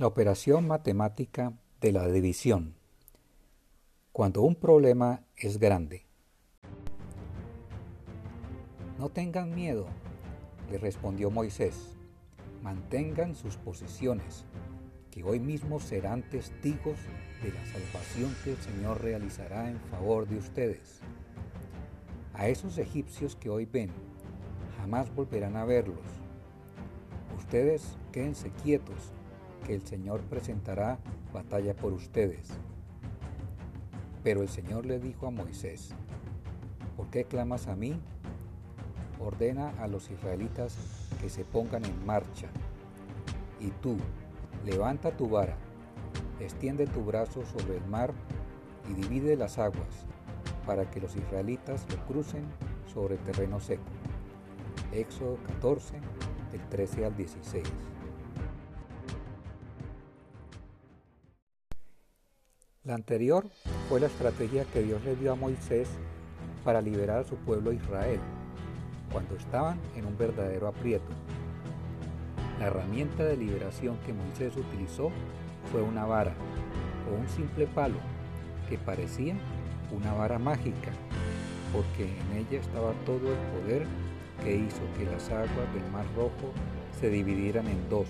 La operación matemática de la división. Cuando un problema es grande. No tengan miedo, le respondió Moisés. Mantengan sus posiciones, que hoy mismo serán testigos de la salvación que el Señor realizará en favor de ustedes. A esos egipcios que hoy ven, jamás volverán a verlos. Ustedes quédense quietos que el Señor presentará batalla por ustedes. Pero el Señor le dijo a Moisés, ¿por qué clamas a mí? Ordena a los israelitas que se pongan en marcha. Y tú, levanta tu vara, extiende tu brazo sobre el mar y divide las aguas, para que los israelitas lo crucen sobre terreno seco. Éxodo 14, del 13 al 16. La anterior fue la estrategia que Dios le dio a Moisés para liberar a su pueblo Israel, cuando estaban en un verdadero aprieto. La herramienta de liberación que Moisés utilizó fue una vara o un simple palo que parecía una vara mágica, porque en ella estaba todo el poder que hizo que las aguas del Mar Rojo se dividieran en dos,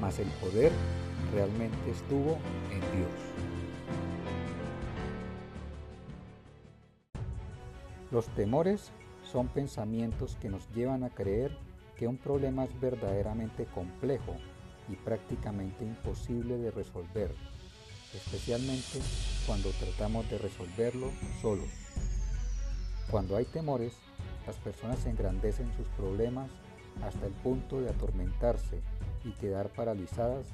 mas el poder realmente estuvo en Dios. Los temores son pensamientos que nos llevan a creer que un problema es verdaderamente complejo y prácticamente imposible de resolver, especialmente cuando tratamos de resolverlo solos. Cuando hay temores, las personas engrandecen sus problemas hasta el punto de atormentarse y quedar paralizadas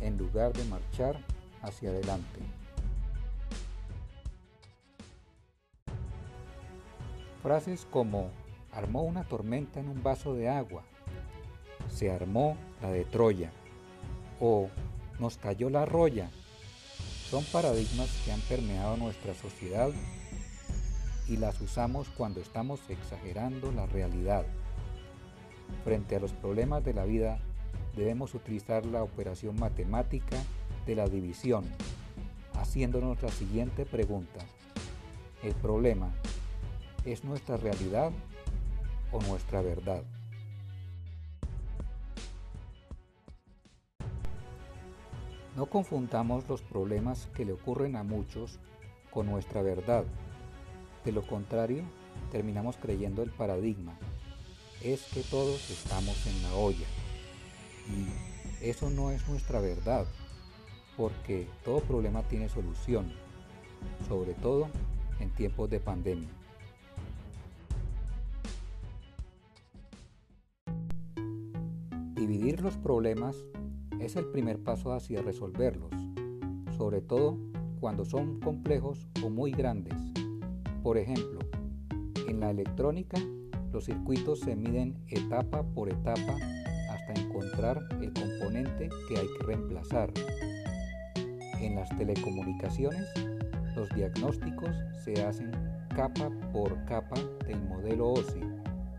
en lugar de marchar hacia adelante. Frases como armó una tormenta en un vaso de agua, se armó la de Troya o nos cayó la roya son paradigmas que han permeado nuestra sociedad y las usamos cuando estamos exagerando la realidad. Frente a los problemas de la vida debemos utilizar la operación matemática de la división, haciéndonos la siguiente pregunta. ¿El problema ¿Es nuestra realidad o nuestra verdad? No confundamos los problemas que le ocurren a muchos con nuestra verdad. De lo contrario, terminamos creyendo el paradigma. Es que todos estamos en la olla. Y eso no es nuestra verdad, porque todo problema tiene solución, sobre todo en tiempos de pandemia. Dividir los problemas es el primer paso hacia resolverlos, sobre todo cuando son complejos o muy grandes. Por ejemplo, en la electrónica los circuitos se miden etapa por etapa hasta encontrar el componente que hay que reemplazar. En las telecomunicaciones, los diagnósticos se hacen capa por capa del modelo OSI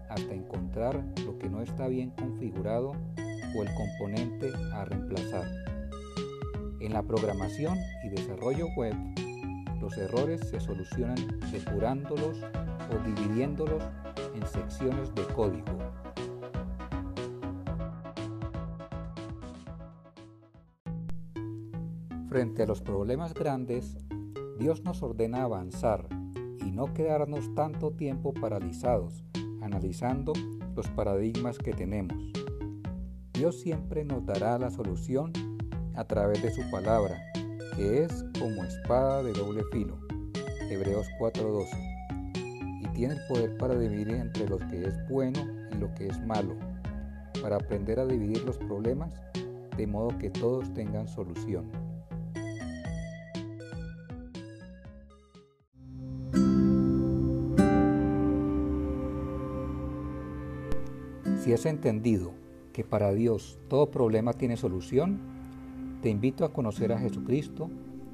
hasta encontrar lo que no está bien configurado o el componente a reemplazar. En la programación y desarrollo web, los errores se solucionan depurándolos o dividiéndolos en secciones de código. Frente a los problemas grandes, Dios nos ordena avanzar y no quedarnos tanto tiempo paralizados analizando los paradigmas que tenemos. Dios siempre nos dará la solución a través de su palabra, que es como espada de doble filo. Hebreos 4:12. Y tiene el poder para dividir entre lo que es bueno y lo que es malo, para aprender a dividir los problemas de modo que todos tengan solución. Si has entendido que para Dios todo problema tiene solución, te invito a conocer a Jesucristo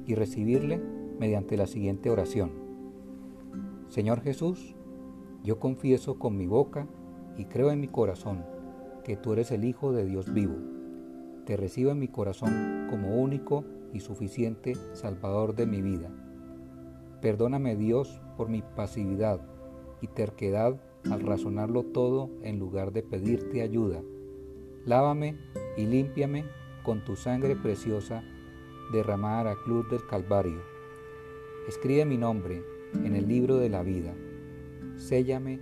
y recibirle mediante la siguiente oración. Señor Jesús, yo confieso con mi boca y creo en mi corazón que tú eres el Hijo de Dios vivo, te recibo en mi corazón como único y suficiente Salvador de mi vida. Perdóname Dios por mi pasividad y terquedad al razonarlo todo en lugar de pedirte ayuda. Lávame y límpiame con tu sangre preciosa derramada a la cruz del Calvario. Escribe mi nombre en el libro de la vida. Séllame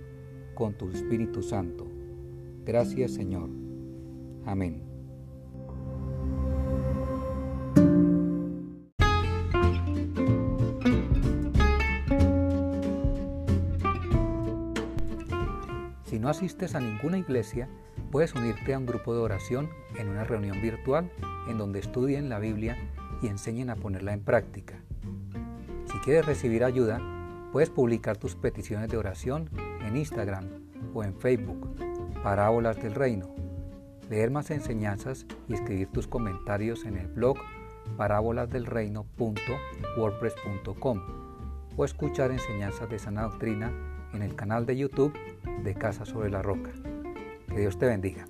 con tu Espíritu Santo. Gracias Señor. Amén. No asistes a ninguna iglesia, puedes unirte a un grupo de oración en una reunión virtual en donde estudien la Biblia y enseñen a ponerla en práctica. Si quieres recibir ayuda, puedes publicar tus peticiones de oración en Instagram o en Facebook, Parábolas del Reino, leer más enseñanzas y escribir tus comentarios en el blog parábolasdelreino.wordpress.com o escuchar enseñanzas de sana doctrina en el canal de YouTube de Casa sobre la Roca. Que Dios te bendiga.